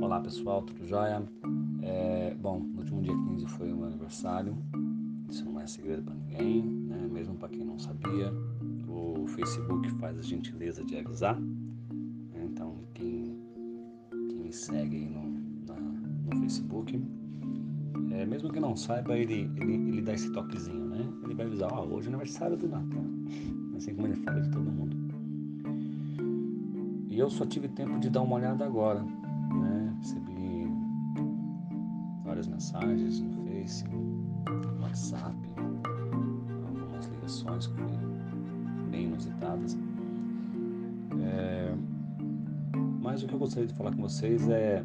Olá pessoal, tudo jóia? É, bom, no último dia 15 foi o meu aniversário, isso não é segredo para ninguém, né? mesmo para quem não sabia. O Facebook faz a gentileza de avisar, né? então quem, quem me segue aí no, na, no Facebook, é, mesmo que não saiba, ele, ele, ele dá esse toquezinho, né? Ele vai avisar, ó, oh, hoje é aniversário do Natan, assim como ele fala de todo mundo. E eu só tive tempo de dar uma olhada agora, né? Recebi várias mensagens no Face, no WhatsApp, algumas ligações bem inusitadas. É, mas o que eu gostaria de falar com vocês é,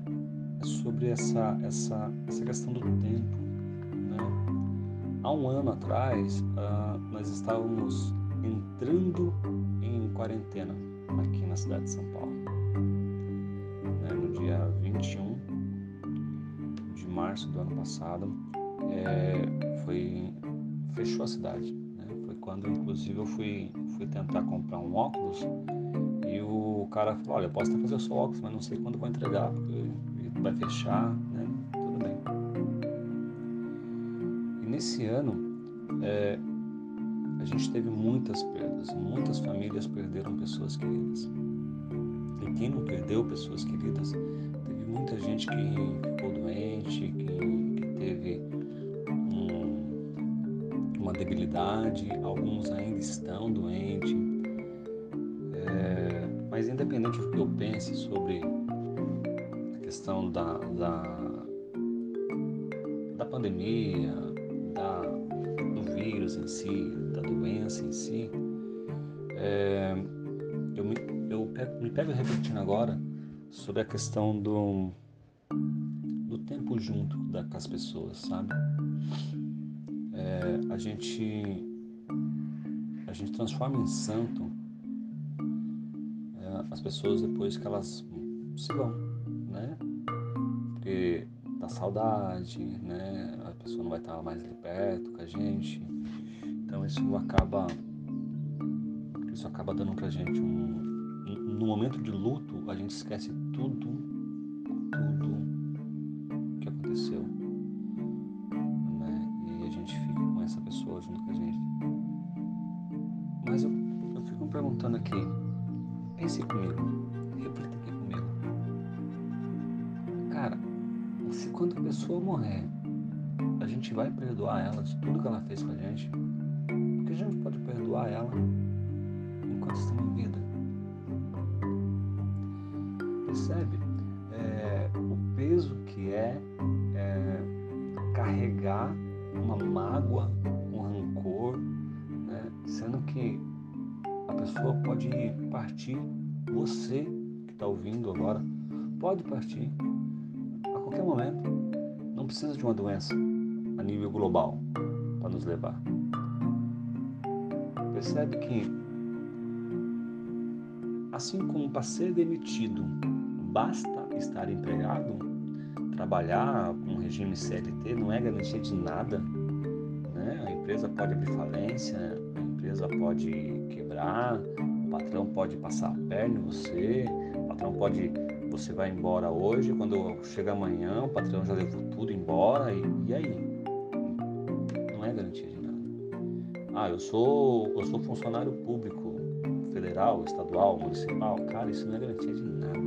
é sobre essa, essa, essa questão do tempo. Né? Há um ano atrás, uh, nós estávamos entrando em quarentena aqui na cidade de São Paulo. Né, no dia 21 de março do ano passado, é, foi, fechou a cidade. Né? Foi quando, inclusive, eu fui, fui tentar comprar um óculos e o cara falou: Olha, posso até fazer o seu óculos, mas não sei quando vou entregar, porque vai fechar. Né? Tudo bem. E nesse ano, é, a gente teve muitas perdas, muitas famílias perderam pessoas queridas. E quem não perdeu pessoas queridas, teve muita gente que ficou doente, que, que teve um, uma debilidade, alguns ainda estão doentes. É, mas independente do que eu pense sobre a questão da, da, da pandemia, da, vírus em si, doença em si, é, eu, me, eu pego, me pego refletindo agora sobre a questão do, do tempo junto da, com as pessoas, sabe? É, a gente a gente transforma em santo é, as pessoas depois que elas se vão, né? Porque dá saudade, né? A pessoa não vai estar mais ali perto com a gente. Então isso acaba isso acaba dando pra gente um no momento de luto a gente esquece tudo tudo que aconteceu né? e a gente fica com essa pessoa junto com a gente mas eu, eu fico me perguntando aqui pense comigo reflita aqui comigo cara se quando a pessoa morrer a gente vai perdoar ela de tudo que ela fez com a gente a gente pode perdoar ela enquanto estamos em vida. Percebe é, o peso que é, é, carregar uma mágoa, um rancor, né? sendo que a pessoa pode partir, você que está ouvindo agora, pode partir a qualquer momento. Não precisa de uma doença a nível global para nos levar percebe que, assim como para ser demitido basta estar empregado, trabalhar com regime CLT não é garantia de nada. Né? A empresa pode abrir falência, a empresa pode quebrar, o patrão pode passar a perna em você, o patrão pode. Você vai embora hoje, quando chega amanhã, o patrão já levou tudo embora, e, e aí? Não é garantia de ah, eu sou, eu sou funcionário público, federal, estadual, municipal. Cara, isso não é garantia de nada.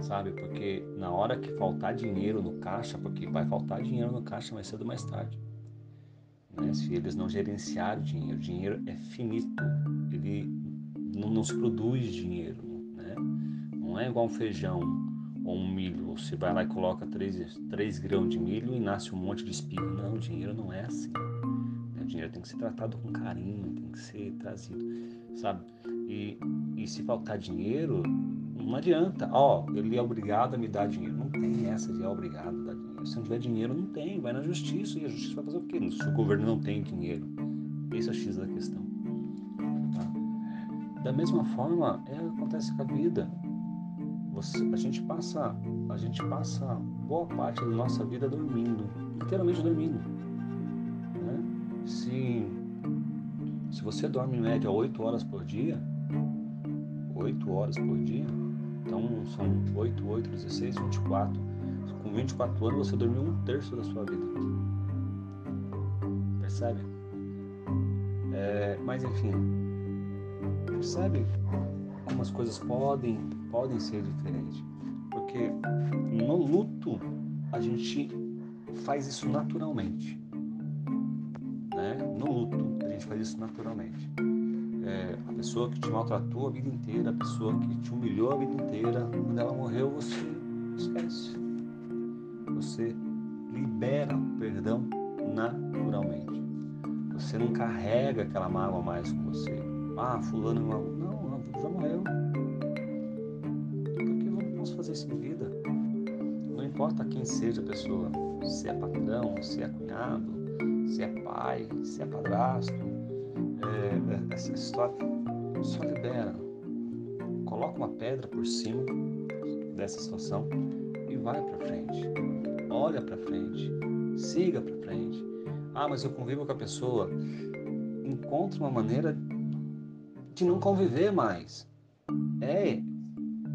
Sabe? Porque na hora que faltar dinheiro no caixa, porque vai faltar dinheiro no caixa mais cedo ou mais tarde. Né? Se eles não gerenciarem o dinheiro, o dinheiro é finito. Ele não nos produz dinheiro. Né? Não é igual um feijão ou um milho. Você vai lá e coloca três, três grãos de milho e nasce um monte de espiga. Não, o dinheiro não é assim dinheiro tem que ser tratado com carinho, tem que ser trazido, sabe? E, e se faltar dinheiro, não adianta. Ó, oh, ele é obrigado a me dar dinheiro. Não tem essa de é obrigado a dar dinheiro. Se não tiver dinheiro, não tem. Vai na justiça e a justiça vai fazer o quê? Se o governo não tem dinheiro. Esse é o X da questão. Tá? Da mesma forma, é, acontece com a vida. Você, a gente passa, a gente passa boa parte da nossa vida dormindo, literalmente dormindo se, se você dorme em média 8 horas por dia, 8 horas por dia, então são 8, 8, 16, 24. Com 24 anos você dormiu um terço da sua vida. Percebe? É, mas enfim, percebe como as coisas podem, podem ser diferentes. Porque no luto a gente faz isso naturalmente. Faz isso naturalmente. É, a pessoa que te maltratou a vida inteira, a pessoa que te humilhou a vida inteira, quando ela morreu você esquece. Você libera o perdão naturalmente. Você não carrega aquela mágoa mais com você. Ah, fulano é Não, já morreu. Por que vamos fazer isso em vida? Não importa quem seja a pessoa, se é patrão, se é cunhado, se é pai, se é padrasto, é, essa história só libera. Coloca uma pedra por cima dessa situação e vai para frente. Olha para frente, siga para frente. Ah, mas eu convivo com a pessoa. Encontre uma maneira de não conviver mais. É,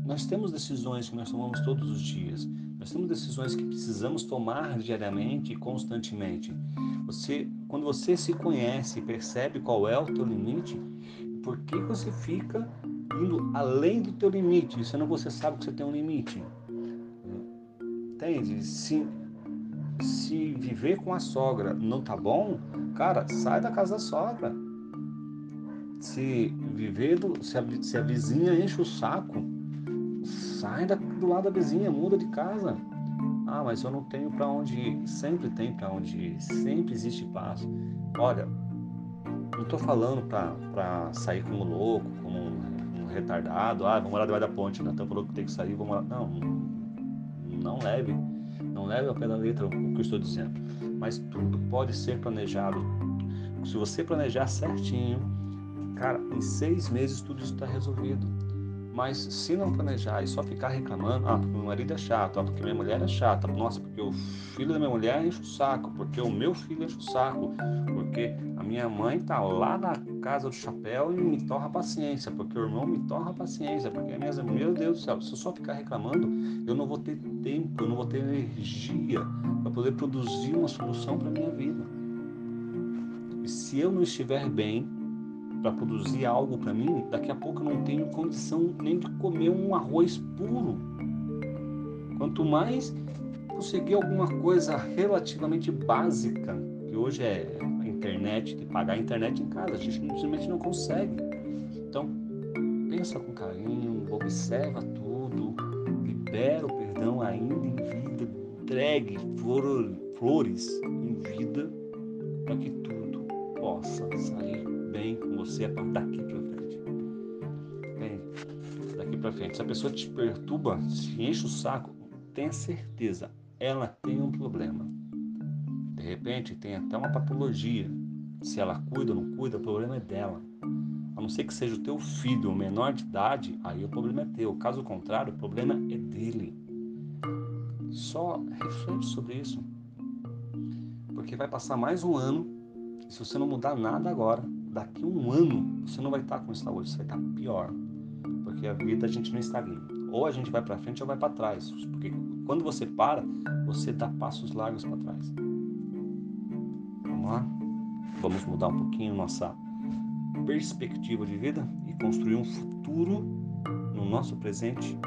nós temos decisões que nós tomamos todos os dias. Nós temos decisões que precisamos tomar diariamente e constantemente. Você, quando você se conhece e percebe qual é o teu limite, por que você fica indo além do teu limite, sendo você sabe que você tem um limite? Entende? Se, se viver com a sogra não tá bom, cara, sai da casa da sogra se viver, do, se, a, se a vizinha enche o saco, sai da, do lado da vizinha, muda de casa. Ah, mas eu não tenho para onde ir. Sempre tem para onde ir, sempre existe paz. Olha, não estou falando para sair como louco, como um, um, retardado. Ah, vamos lá debaixo da ponte, Natan falou que tem que sair, vamos lá. Não, não leve, não leve ao pé da letra o que eu estou dizendo. Mas tudo pode ser planejado. Se você planejar certinho, Cara, em seis meses tudo está resolvido. Mas se não planejar e só ficar reclamando, ah, porque meu marido é chato, ah, porque minha mulher é chata, nossa, porque o filho da minha mulher enche o saco, porque o meu filho enche o saco, porque a minha mãe tá lá na casa do chapéu e me torra paciência, porque o irmão me torra paciência, porque a minha meu Deus do céu, se eu só ficar reclamando, eu não vou ter tempo, eu não vou ter energia para poder produzir uma solução para minha vida. E se eu não estiver bem, para produzir algo para mim, daqui a pouco eu não tenho condição nem de comer um arroz puro. Quanto mais conseguir alguma coisa relativamente básica, que hoje é a internet, de pagar a internet em casa, a gente simplesmente não consegue. Então, pensa com carinho, observa tudo, libera o perdão ainda em vida, entregue flores em vida para que tudo possa sair bem com você daqui para frente. Bem, daqui para frente. Se a pessoa te perturba, se enche o saco, tenha certeza, ela tem um problema. De repente, tem até uma patologia. Se ela cuida ou não cuida, o problema é dela. A não ser que seja o teu filho menor de idade, aí o problema é teu. Caso contrário, o problema é dele. Só reflete sobre isso. Porque vai passar mais um ano. Se você não mudar nada agora, daqui a um ano você não vai estar com saúde, você vai estar pior. Porque a vida a gente não está ali. Ou a gente vai para frente ou vai para trás. Porque quando você para, você dá passos largos para trás. Vamos lá? Vamos mudar um pouquinho nossa perspectiva de vida e construir um futuro no nosso presente.